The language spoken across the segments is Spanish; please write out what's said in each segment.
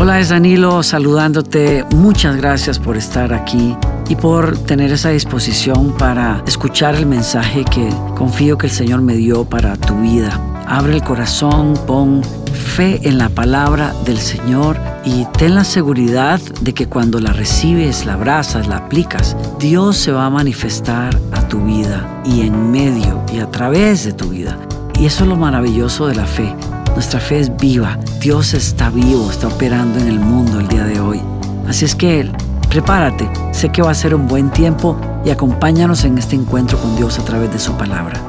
Hola, es Danilo saludándote. Muchas gracias por estar aquí y por tener esa disposición para escuchar el mensaje que confío que el Señor me dio para tu vida. Abre el corazón, pon fe en la palabra del Señor y ten la seguridad de que cuando la recibes, la abrazas, la aplicas, Dios se va a manifestar a tu vida y en medio y a través de tu vida. Y eso es lo maravilloso de la fe nuestra fe es viva. Dios está vivo, está operando en el mundo el día de hoy. Así es que prepárate. Sé que va a ser un buen tiempo y acompáñanos en este encuentro con Dios a través de su palabra.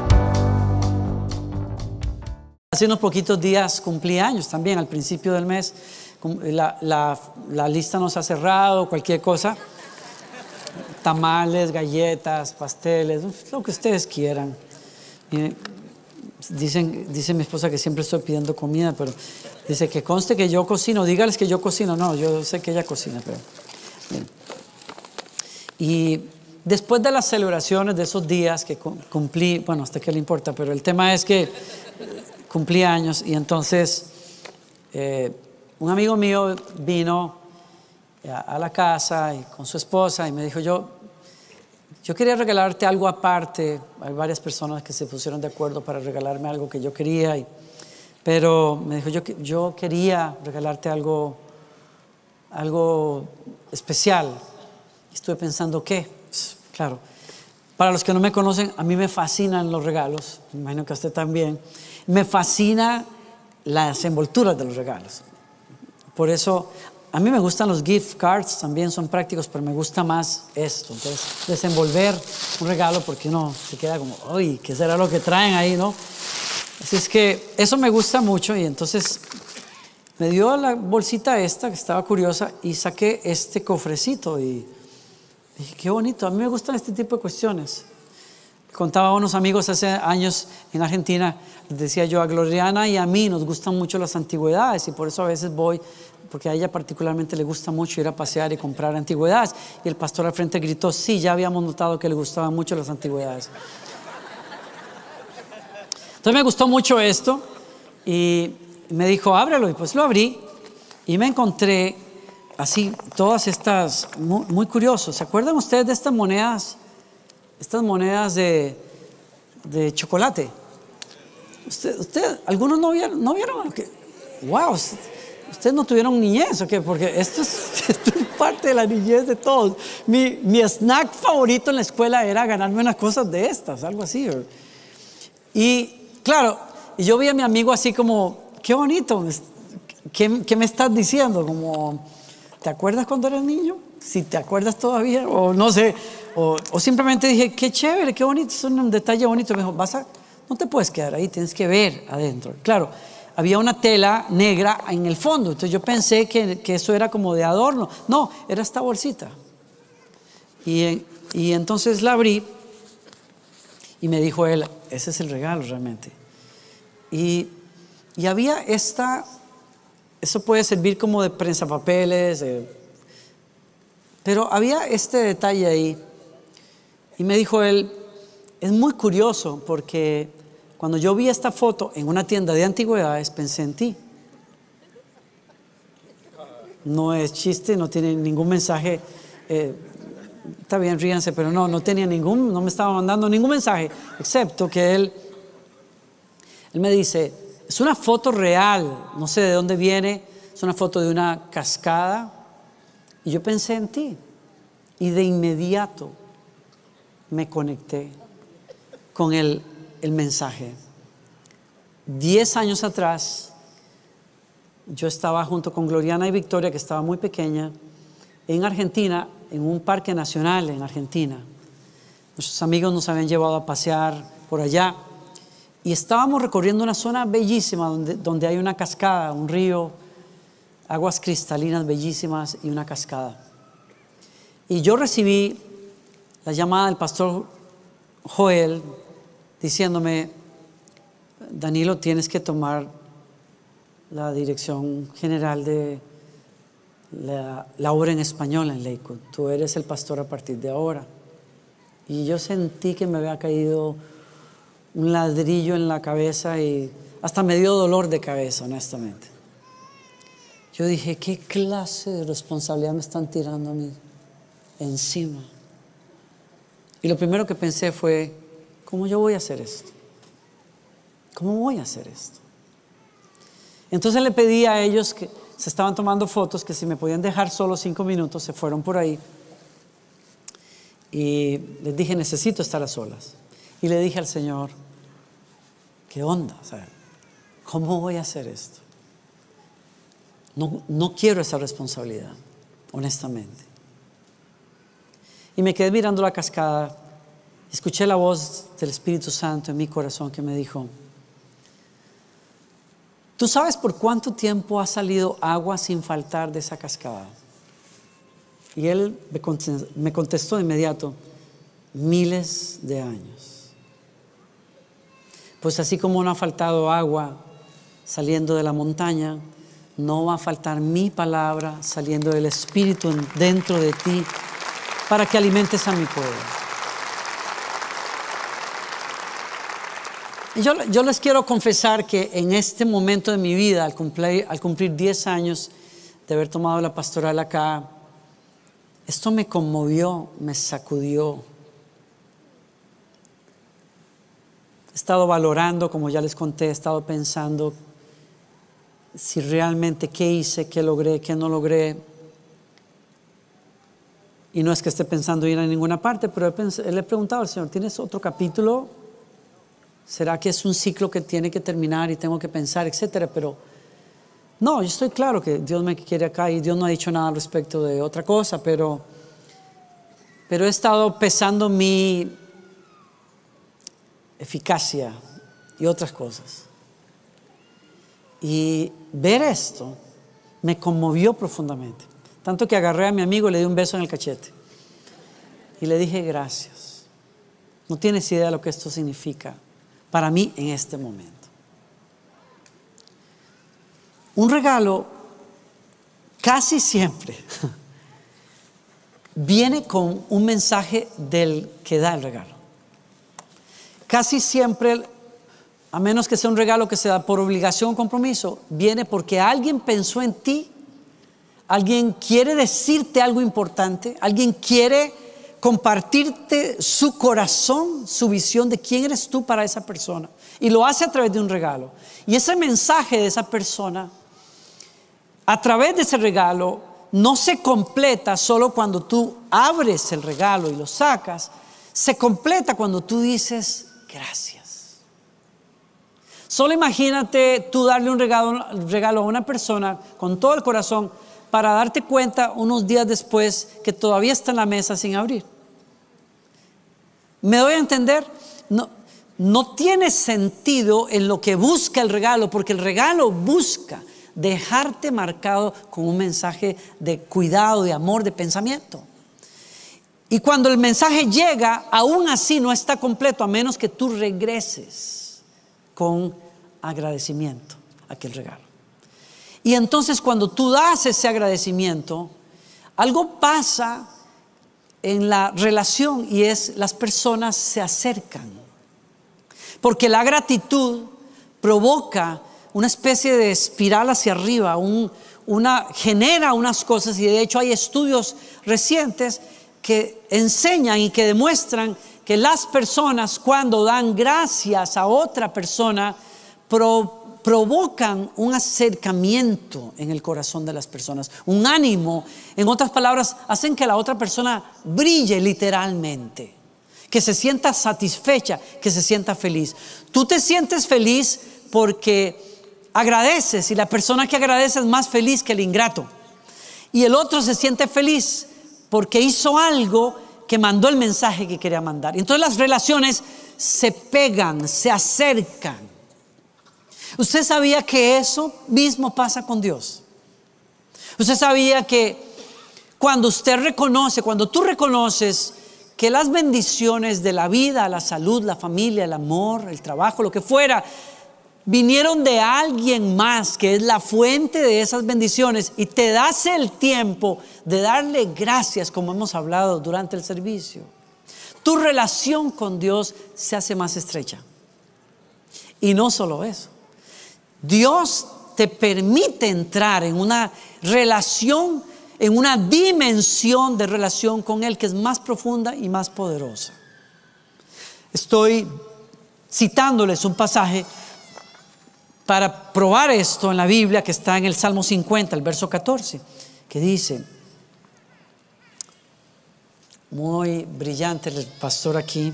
Hace unos poquitos días cumplí años también, al principio del mes. La, la lista nos ha cerrado, cualquier cosa. Tamales, galletas, pasteles, lo que ustedes quieran. Dicen, dice mi esposa que siempre estoy pidiendo comida, pero dice que conste que yo cocino. Dígales que yo cocino. No, yo sé que ella cocina, pero. Y después de las celebraciones de esos días que cumplí, bueno, hasta qué le importa, pero el tema es que cumplí años y entonces eh, un amigo mío vino a la casa con su esposa y me dijo, yo yo quería regalarte algo aparte. Hay varias personas que se pusieron de acuerdo para regalarme algo que yo quería. pero me dijo, yo, yo quería regalarte algo, algo especial. Estuve pensando, ¿qué? Pues, claro. Para los que no me conocen, a mí me fascinan los regalos. Me imagino que a usted también. Me fascina las envolturas de los regalos. Por eso a mí me gustan los gift cards, también son prácticos, pero me gusta más esto. Entonces, desenvolver un regalo porque uno se queda como, uy, ¿qué será lo que traen ahí, no? Así es que eso me gusta mucho y entonces me dio la bolsita esta que estaba curiosa y saqué este cofrecito y dije, qué bonito, a mí me gustan este tipo de cuestiones. Contaba a unos amigos hace años en Argentina, decía yo, a Gloriana y a mí nos gustan mucho las antigüedades y por eso a veces voy porque a ella particularmente le gusta mucho ir a pasear y comprar antigüedades. Y el pastor al frente gritó, sí, ya habíamos notado que le gustaban mucho las antigüedades. Entonces me gustó mucho esto y me dijo, ábrelo, y pues lo abrí y me encontré así todas estas, muy, curiosos. ¿Se acuerdan ustedes de estas monedas? Estas monedas de, de chocolate. Usted, usted, algunos no vieron, no vieron lo que, wow, ¿Ustedes no tuvieron niñez o qué? Porque esto es, parte de la niñez de todos. Mi, mi, snack favorito en la escuela era ganarme unas cosas de estas, algo así. Y claro, yo vi a mi amigo así como, qué bonito, ¿qué, qué me estás diciendo? Como, ¿te acuerdas cuando eras niño? Si te acuerdas todavía, o no sé, o, o simplemente dije, qué chévere, qué bonito, es un detalle bonito. Me dijo, vas a, no te puedes quedar ahí, tienes que ver adentro. Claro había una tela negra en el fondo. Entonces yo pensé que, eso era como de adorno. No, era esta bolsita. Y, entonces la abrí y me dijo él, ese es el regalo realmente. Y, había esta, eso puede servir como de prensa papeles, pero había este detalle ahí. Y me dijo él, es muy curioso porque cuando yo vi esta foto en una tienda de antigüedades, pensé en ti. No es chiste, no tiene ningún mensaje. Eh, está bien, ríanse, pero no, no tenía ningún, no me estaba mandando ningún mensaje, excepto que él, él me dice, es una foto real, no sé de dónde viene, es una foto de una cascada. Y yo pensé en ti. Y de inmediato me conecté con el el mensaje. Diez años atrás, yo estaba junto con Gloriana y Victoria, que estaba muy pequeña, en Argentina, en un parque nacional en Argentina. Nuestros amigos nos habían llevado a pasear por allá y estábamos recorriendo una zona bellísima donde, donde hay una cascada, un río, aguas cristalinas bellísimas y una cascada. Y yo recibí la llamada del pastor Joel, diciéndome, Danilo, tienes que tomar la dirección general de la, obra en español en Lakewood. Tú eres el pastor a partir de ahora. Y yo sentí que me había caído un ladrillo en la cabeza y hasta me dio dolor de cabeza, honestamente. Yo dije, ¿qué clase de responsabilidad me están tirando a mí encima? Y lo primero que pensé fue, ¿cómo yo voy a hacer esto? ¿Cómo voy a hacer esto? Entonces le pedí a ellos que se estaban tomando fotos, que si me podían dejar solo cinco minutos, se fueron por ahí. Y les dije, necesito estar a solas. Y le dije al Señor, ¿qué onda? ¿Cómo voy a hacer esto? No, no quiero esa responsabilidad, honestamente. Y me quedé mirando la cascada. Escuché la voz del Espíritu Santo en mi corazón que me dijo, ¿tú sabes por cuánto tiempo ha salido agua sin faltar de esa cascada? Y él me contestó de inmediato, miles de años. Pues así como no ha faltado agua saliendo de la montaña, no va a faltar mi palabra saliendo del Espíritu dentro de ti para que alimentes a mi pueblo. yo, yo, les quiero confesar que en este momento de mi vida, al cumplir, al cumplir 10 años de haber tomado la pastoral acá, esto me conmovió, me sacudió. He estado valorando, como ya les conté, he estado pensando si realmente qué hice, qué logré, qué no logré. Y no es que esté pensando ir a ninguna parte, pero le he preguntado al Señor, ¿tienes otro capítulo? ¿Será que es un ciclo que tiene que terminar y tengo que pensar, etcétera? Pero no, yo estoy claro que Dios me quiere acá y Dios no ha dicho nada respecto de otra cosa, pero, pero he estado pesando mi eficacia y otras cosas. Y ver esto me conmovió profundamente. Tanto que agarré a mi amigo y le di un beso en el cachete. Y le dije gracias. No tienes idea de lo que esto significa para mí en este momento. Un regalo casi siempre viene con un mensaje del que da el regalo. Casi siempre, a menos que sea un regalo que se da por obligación o compromiso, viene porque alguien pensó en ti Alguien quiere decirte algo importante, alguien quiere compartirte su corazón, su visión de quién eres tú para esa persona. Y lo hace a través de un regalo. Y ese mensaje de esa persona, a través de ese regalo, no se completa solo cuando tú abres el regalo y lo sacas, se completa cuando tú dices gracias. Solo imagínate tú darle un regalo, regalo a una persona con todo el corazón para darte cuenta unos días después que todavía está en la mesa sin abrir. ¿Me doy a entender? No, no tiene sentido en lo que busca el regalo, porque el regalo busca dejarte marcado con un mensaje de cuidado, de amor, de pensamiento. Y cuando el mensaje llega, aún así no está completo, a menos que tú regreses con agradecimiento a aquel regalo. Y entonces cuando tú das ese agradecimiento, algo pasa en la relación y es las personas se acercan. Porque la gratitud provoca una especie de espiral hacia arriba, una, genera unas cosas y de hecho hay estudios recientes que enseñan y que demuestran que las personas cuando dan gracias a otra persona provocan un acercamiento en el corazón de las personas, un ánimo, en otras palabras, hacen que la otra persona brille literalmente, que se sienta satisfecha, que se sienta feliz. Tú te sientes feliz porque agradeces y la persona que agradece es más feliz que el ingrato. Y el otro se siente feliz porque hizo algo que mandó el mensaje que quería mandar. Entonces las relaciones se pegan, se acercan. Usted sabía que eso mismo pasa con Dios. Usted sabía que cuando usted reconoce, cuando tú reconoces que las bendiciones de la vida, la salud, la familia, el amor, el trabajo, lo que fuera, vinieron de alguien más que es la fuente de esas bendiciones y te das el tiempo de darle gracias como hemos hablado durante el servicio. Tu relación con Dios se hace más estrecha. Y no solo eso. Dios te permite entrar en una relación, en una dimensión de relación con Él que es más profunda y más poderosa. Estoy citándoles un pasaje para probar esto en la Biblia que está en el Salmo 50, el verso 14, que dice, muy brillante el pastor aquí,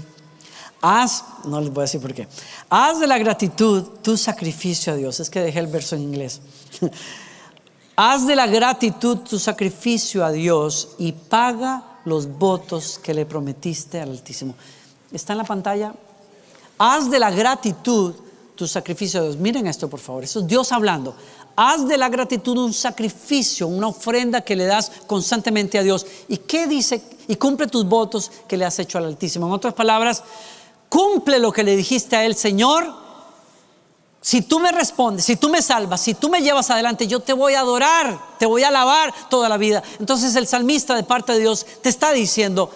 haz, no les voy a decir por qué, haz de la gratitud tu sacrificio a Dios, es que dejé el verso en inglés, haz de la gratitud tu sacrificio a Dios y paga los votos que le prometiste al Altísimo. Está en la pantalla. Haz de la gratitud tu sacrificio a Dios. Miren esto, por favor. Eso es Dios hablando. Haz de la gratitud un sacrificio, una ofrenda que le das constantemente a Dios. ¿Y qué dice? Y cumple tus votos que le has hecho al Altísimo. En otras palabras, cumple lo que le dijiste a Él, Señor. Si tú me respondes, si tú me salvas, si tú me llevas adelante, yo te voy a adorar, te voy a alabar toda la vida. Entonces el salmista de parte de Dios te está diciendo,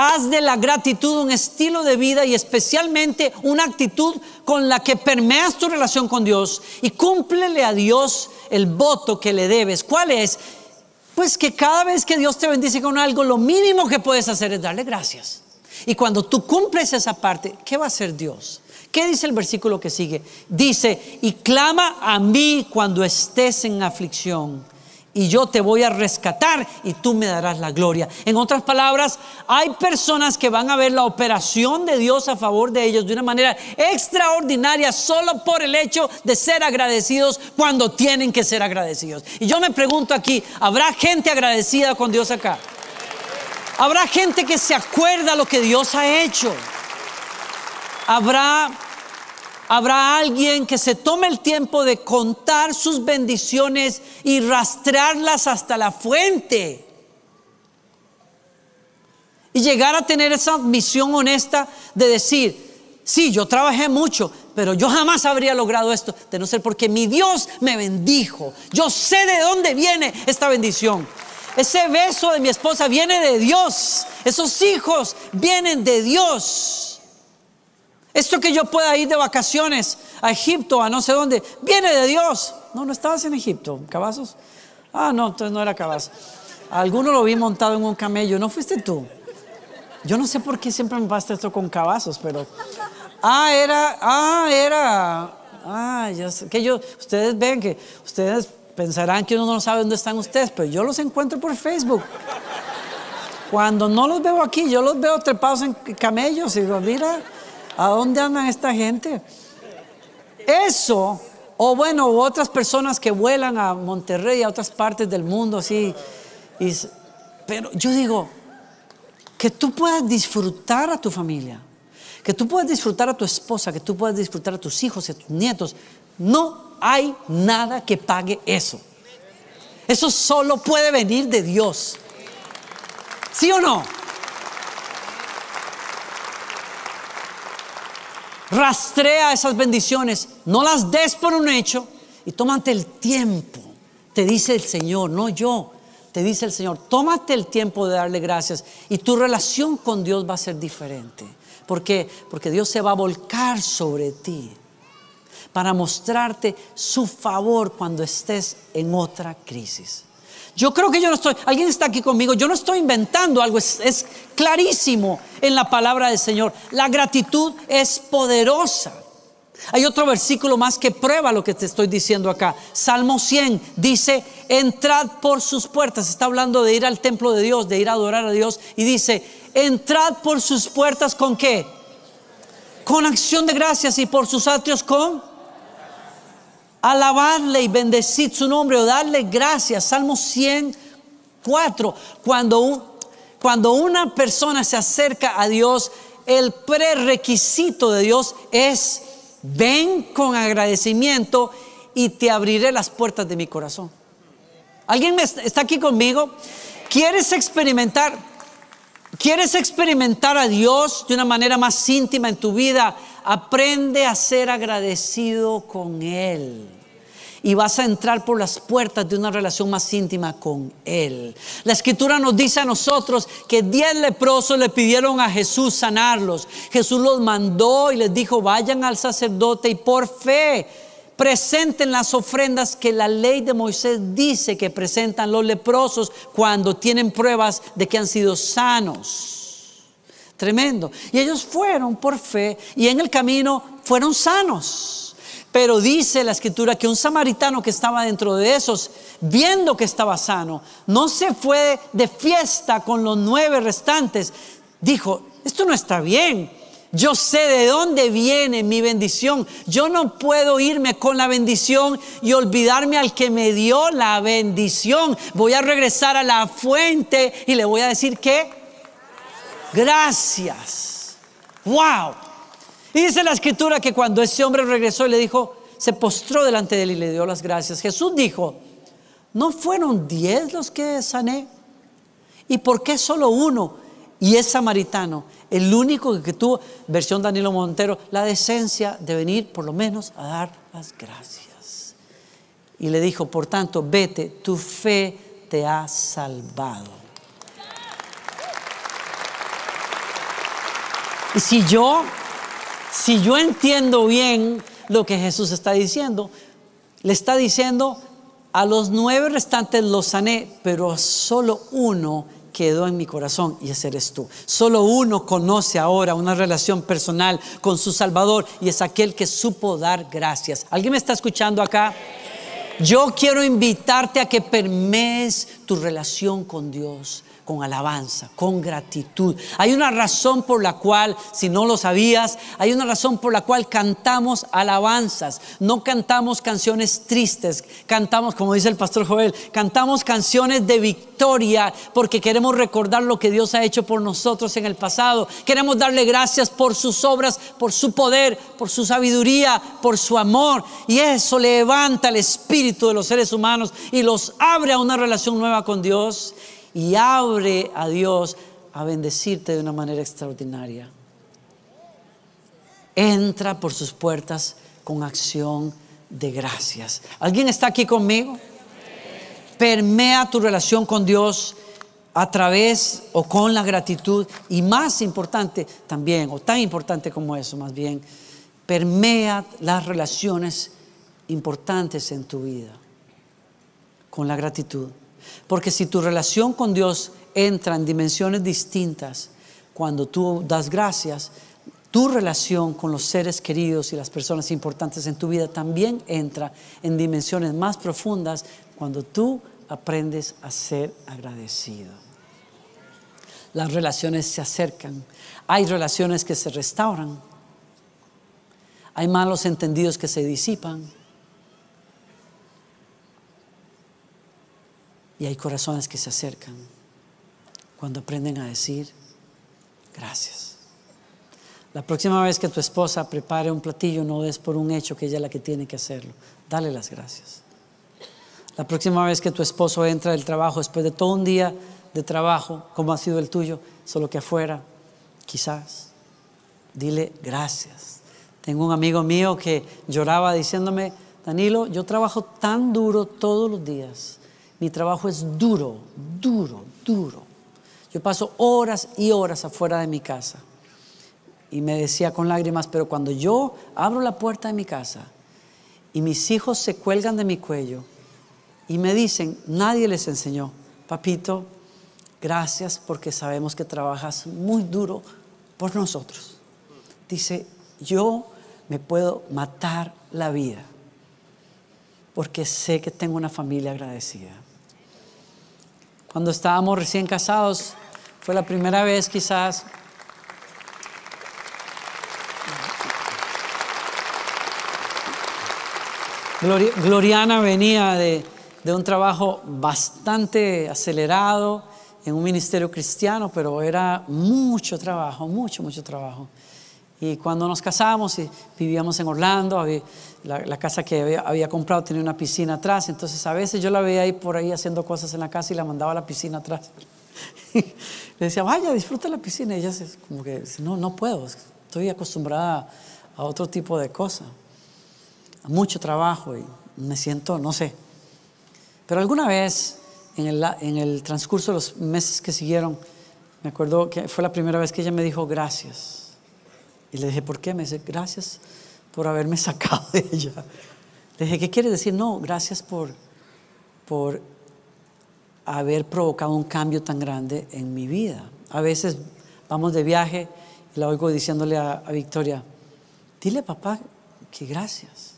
Haz de la gratitud un estilo de vida y especialmente una actitud con la que permeas tu relación con Dios y cúmplele a Dios el voto que le debes. ¿Cuál es? Pues que cada vez que Dios te bendice con algo, lo mínimo que puedes hacer es darle gracias. Y cuando tú cumples esa parte, ¿qué va a hacer Dios? ¿Qué dice el versículo que sigue? Dice, y clama a mí cuando estés en aflicción y yo te voy a rescatar y tú me darás la gloria. En otras palabras, hay personas que van a ver la operación de Dios a favor de ellos de una manera extraordinaria solo por el hecho de ser agradecidos cuando tienen que ser agradecidos. Y yo me pregunto aquí, ¿habrá gente agradecida con Dios acá? ¿Habrá gente que se acuerda lo que Dios ha hecho? ¿Habrá Habrá alguien que se tome el tiempo de contar sus bendiciones y rastrearlas hasta la fuente. Y llegar a tener esa misión honesta de decir, sí, yo trabajé mucho, pero yo jamás habría logrado esto, de no ser porque mi Dios me bendijo. Yo sé de dónde viene esta bendición. Ese beso de mi esposa viene de Dios. Esos hijos vienen de Dios. Esto que yo pueda ir de vacaciones a Egipto, a no sé dónde, viene de Dios. No, no estabas en Egipto, cabazos. Ah, no, entonces no era cabazos. Alguno lo vi montado en un camello, no fuiste tú. Yo no sé por qué siempre me pasa esto con cabazos, pero. Ah, era, ah, era. Ah, ya sé, que yo, ustedes ven que ustedes pensarán que uno no sabe dónde están ustedes, pero yo los encuentro por Facebook. Cuando no los veo aquí, yo los veo trepados en camellos y digo, mira, ¿A dónde andan esta gente? Eso, o bueno, otras personas que vuelan a Monterrey, a otras partes del mundo, así. pero yo digo, que tú puedas disfrutar a tu familia, que tú puedas disfrutar a tu esposa, que tú puedas disfrutar a tus hijos y a tus nietos. No hay nada que pague eso. Eso solo puede venir de Dios. ¿Sí o no? Rastrea esas bendiciones, no las des por un hecho y tómate el tiempo. Te dice el Señor, no yo, te dice el Señor, tómate el tiempo de darle gracias y tu relación con Dios va a ser diferente. ¿Por qué? Porque Dios se va a volcar sobre ti para mostrarte su favor cuando estés en otra crisis. Yo creo que yo no estoy, alguien está aquí conmigo, yo no estoy inventando algo, es, clarísimo en la palabra del Señor. La gratitud es poderosa. Hay otro versículo más que prueba lo que te estoy diciendo acá. Salmo 100 dice, entrad por sus puertas. Está hablando de ir al templo de Dios, de ir a adorar a Dios. Y dice, entrad por sus puertas con qué? Con acción de gracias y por sus atrios con alabarle y bendecir su nombre o darle gracias. Salmo 104, cuando, cuando una persona se acerca a Dios, el prerequisito de Dios es, ven con agradecimiento y te abriré las puertas de mi corazón. ¿Alguien está aquí conmigo? ¿Quieres experimentar? ¿Quieres experimentar a Dios de una manera más íntima en tu vida? Aprende a ser agradecido con Él. Y vas a entrar por las puertas de una relación más íntima con Él. La escritura nos dice a nosotros que diez leprosos le pidieron a Jesús sanarlos. Jesús los mandó y les dijo, vayan al sacerdote y por fe presenten las ofrendas que la ley de Moisés dice que presentan los leprosos cuando tienen pruebas de que han sido sanos. Tremendo. Y ellos fueron por fe y en el camino fueron sanos. Pero dice la escritura que un samaritano que estaba dentro de esos, viendo que estaba sano, no se fue de fiesta con los nueve restantes. Dijo, esto no está bien. Yo sé de dónde viene mi bendición. Yo no puedo irme con la bendición y olvidarme al que me dio la bendición. Voy a regresar a la fuente y le voy a decir que gracias. Wow. Y dice la escritura que cuando ese hombre regresó y le dijo, se postró delante de él y le dio las gracias. Jesús dijo, ¿no fueron diez los que sané? ¿Y por qué solo uno? Y es samaritano el único que tuvo, versión Danilo Montero, la decencia de venir por lo menos a dar las gracias. Y le dijo, por tanto, vete, tu fe te ha salvado. Y si yo, si yo entiendo bien lo que Jesús está diciendo, le está diciendo, a los nueve restantes los sané, pero solo uno quedó en mi corazón y ese eres tú. Solo uno conoce ahora una relación personal con su Salvador y es aquel que supo dar gracias. ¿Alguien me está escuchando acá? Yo quiero invitarte a que permees tu relación con Dios con alabanza, con gratitud. Hay una razón por la cual, si no lo sabías, hay una razón por la cual cantamos alabanzas. No cantamos canciones tristes, cantamos, como dice el pastor Joel, cantamos canciones de victoria porque queremos recordar lo que Dios ha hecho por nosotros en el pasado. Queremos darle gracias por sus obras, por su poder, por su sabiduría, por su amor. Y eso levanta el espíritu de los seres humanos y los abre a una relación nueva con Dios y abre a Dios a bendecirte de una manera extraordinaria. Entra por sus puertas con acción de gracias. ¿Alguien está aquí conmigo? Permea tu relación con Dios a través o con la gratitud y más importante también, o tan importante como eso más bien, permea las relaciones importantes en tu vida con la gratitud. Porque si tu relación con Dios entra en dimensiones distintas, cuando tú das gracias, tu relación con los seres queridos y las personas importantes en tu vida también entra en dimensiones más profundas cuando tú aprendes a ser agradecido. Las relaciones se acercan, hay relaciones que se restauran, hay malos entendidos que se disipan, Y hay corazones que se acercan cuando aprenden a decir gracias. La próxima vez que tu esposa prepare un platillo, no es por un hecho que ella es la que tiene que hacerlo. Dale las gracias. La próxima vez que tu esposo entra del trabajo, después de todo un día de trabajo, como ha sido el tuyo, solo que afuera, quizás, dile gracias. Tengo un amigo mío que lloraba diciéndome, Danilo, yo trabajo tan duro todos los días mi trabajo es duro, duro, duro. Yo paso horas y horas afuera de mi casa. Y me decía con lágrimas, pero cuando yo abro la puerta de mi casa y mis hijos se cuelgan de mi cuello y me dicen, nadie les enseñó, papito, gracias porque sabemos que trabajas muy duro por nosotros. Dice, yo me puedo matar la vida porque sé que tengo una familia agradecida. Cuando estábamos recién casados, fue la primera vez quizás Gloriana venía de, de, un trabajo bastante acelerado en un ministerio cristiano, pero era mucho trabajo, mucho, mucho trabajo. Y cuando nos casamos y vivíamos en Orlando, la, casa que había, comprado tenía una piscina atrás, entonces a veces yo la veía ahí por ahí haciendo cosas en la casa y la mandaba a la piscina atrás. Le decía, vaya, disfruta la piscina. Y ella como que, no, no puedo, estoy acostumbrada a otro tipo de cosas, a mucho trabajo y me siento, no sé. Pero alguna vez, en el, en el transcurso de los meses que siguieron, me acuerdo que fue la primera vez que ella me dijo gracias. Y le dije, ¿por qué? Me dice, gracias por haberme sacado de ella. Le dije, ¿qué quiere decir? No, gracias por, por haber provocado un cambio tan grande en mi vida. A veces vamos de viaje y la oigo diciéndole a, Victoria, dile papá que gracias,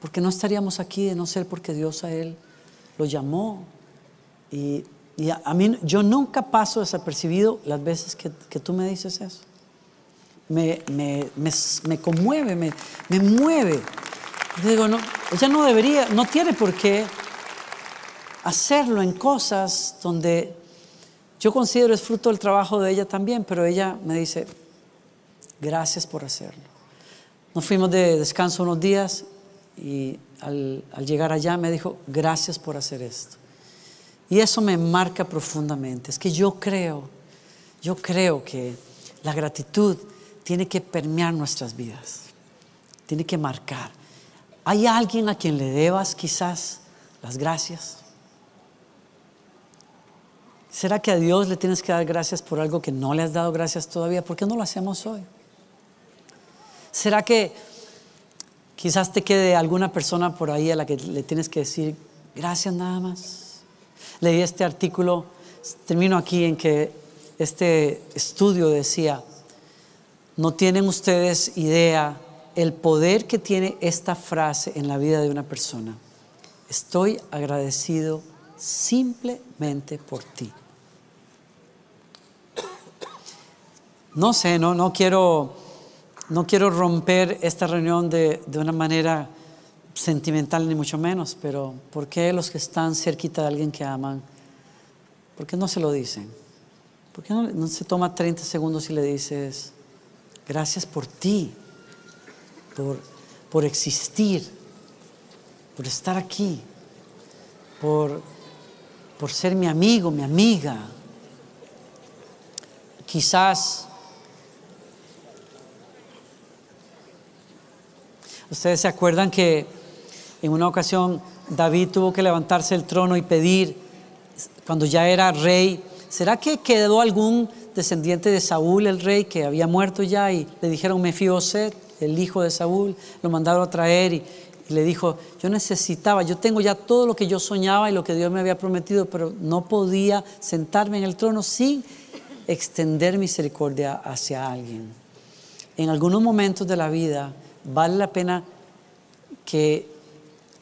porque no estaríamos aquí de no ser porque Dios a él lo llamó. Y, y a, a mí, yo nunca paso desapercibido las veces que, que tú me dices eso. Me, me, me, conmueve, me, me mueve. Y digo, no, ella no debería, no tiene por qué hacerlo en cosas donde yo considero es fruto del trabajo de ella también, pero ella me dice, gracias por hacerlo. Nos fuimos de descanso unos días y al, al llegar allá me dijo, gracias por hacer esto. Y eso me marca profundamente. Es que yo creo, yo creo que la gratitud tiene que permear nuestras vidas, tiene que marcar. ¿Hay alguien a quien le debas quizás las gracias? ¿Será que a Dios le tienes que dar gracias por algo que no le has dado gracias todavía? ¿Por qué no lo hacemos hoy? ¿Será que quizás te quede alguna persona por ahí a la que le tienes que decir gracias nada más? Leí este artículo, termino aquí en que este estudio decía, no tienen ustedes idea el poder que tiene esta frase en la vida de una persona. Estoy agradecido simplemente por ti. No sé, no, no, quiero, no quiero romper esta reunión de, de una manera sentimental ni mucho menos, pero ¿por qué los que están cerquita de alguien que aman, por qué no se lo dicen? ¿Por qué no, no se toma 30 segundos y le dices, gracias por ti, por, por existir, por estar aquí, por, por ser mi amigo, mi amiga? Quizás Ustedes se acuerdan que en una ocasión David tuvo que levantarse del trono y pedir, cuando ya era rey, ¿será que quedó algún descendiente de Saúl, el rey, que había muerto ya? Y le dijeron Mefiboset, el hijo de Saúl, lo mandaron a traer y, y le dijo, yo necesitaba, yo tengo ya todo lo que yo soñaba y lo que Dios me había prometido, pero no podía sentarme en el trono sin extender misericordia hacia alguien. En algunos momentos de la vida vale la pena que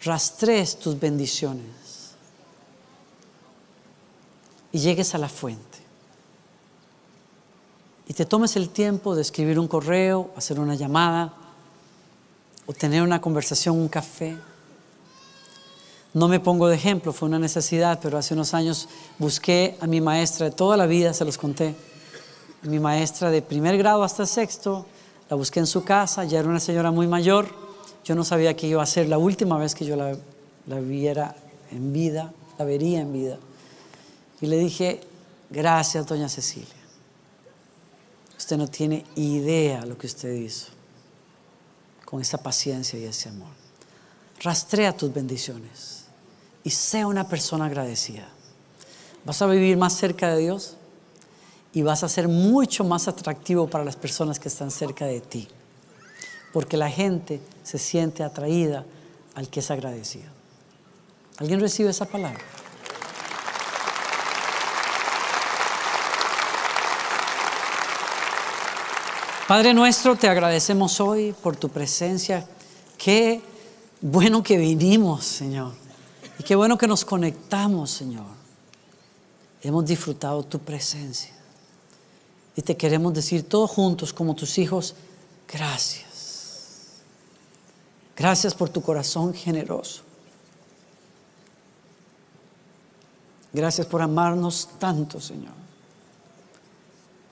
rastrees tus bendiciones y llegues a la fuente. Y te tomes el tiempo de escribir un correo, hacer una llamada o tener una conversación, un café. No me pongo de ejemplo, fue una necesidad, pero hace unos años busqué a mi maestra de toda la vida, se los conté. Mi maestra de primer grado hasta sexto, la busqué en su casa, ya era una señora muy mayor. Yo no sabía que iba a ser la última vez que yo la, la viera en vida, la vería en vida. Y le dije, gracias, doña Cecilia. Usted no tiene idea lo que usted hizo con esa paciencia y ese amor. Rastrea tus bendiciones y sea una persona agradecida. ¿Vas a vivir más cerca de Dios? y vas a ser mucho más atractivo para las personas que están cerca de ti. Porque la gente se siente atraída al que es agradecido. ¿Alguien recibe esa palabra? Padre nuestro, te agradecemos hoy por tu presencia. Qué bueno que vinimos, Señor. Y qué bueno que nos conectamos, Señor. Hemos disfrutado tu presencia. Y te queremos decir todos juntos como tus hijos, gracias. Gracias por tu corazón generoso. Gracias por amarnos tanto, Señor.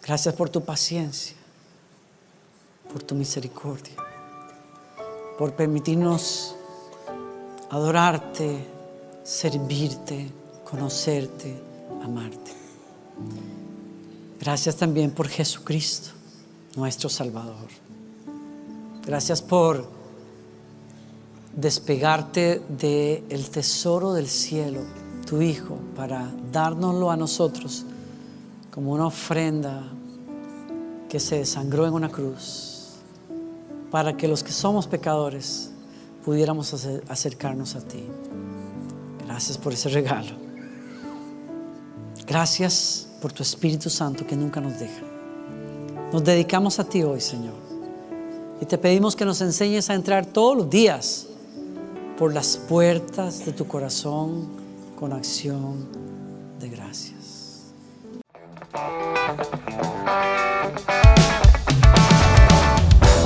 Gracias por tu paciencia, por tu misericordia, por permitirnos adorarte, servirte, conocerte, amarte. Gracias también por Jesucristo, nuestro Salvador. Gracias por despegarte del tesoro del cielo, tu Hijo, para dárnoslo a nosotros como una ofrenda que se desangró en una cruz, para que los que somos pecadores pudiéramos acercarnos a ti. Gracias por ese regalo. Gracias por tu Espíritu Santo que nunca nos deja. Nos dedicamos a ti hoy, Señor. Y te pedimos que nos enseñes a entrar todos los días por las puertas de tu corazón con acción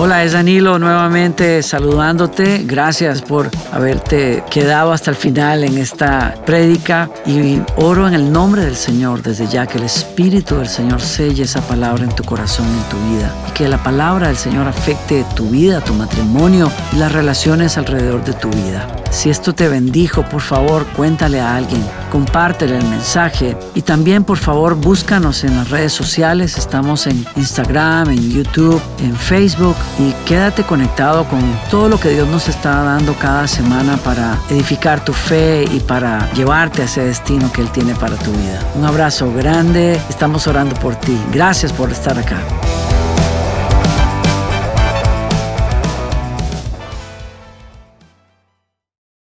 Hola, es Danilo nuevamente saludándote. Gracias por haberte quedado hasta el final en esta prédica y oro en el nombre del Señor desde ya que el Espíritu del Señor selle esa palabra en tu corazón y en tu vida y que la palabra del Señor afecte tu vida, tu matrimonio y las relaciones alrededor de tu vida. Si esto te bendijo, por favor, cuéntale a alguien, compártele el mensaje y también, por favor, búscanos en las redes sociales. Estamos en Instagram, en YouTube, en Facebook y quédate conectado con todo lo que Dios nos está dando cada semana para edificar tu fe y para llevarte a ese destino que Él tiene para tu vida. Un abrazo grande, estamos orando por ti. Gracias por estar acá.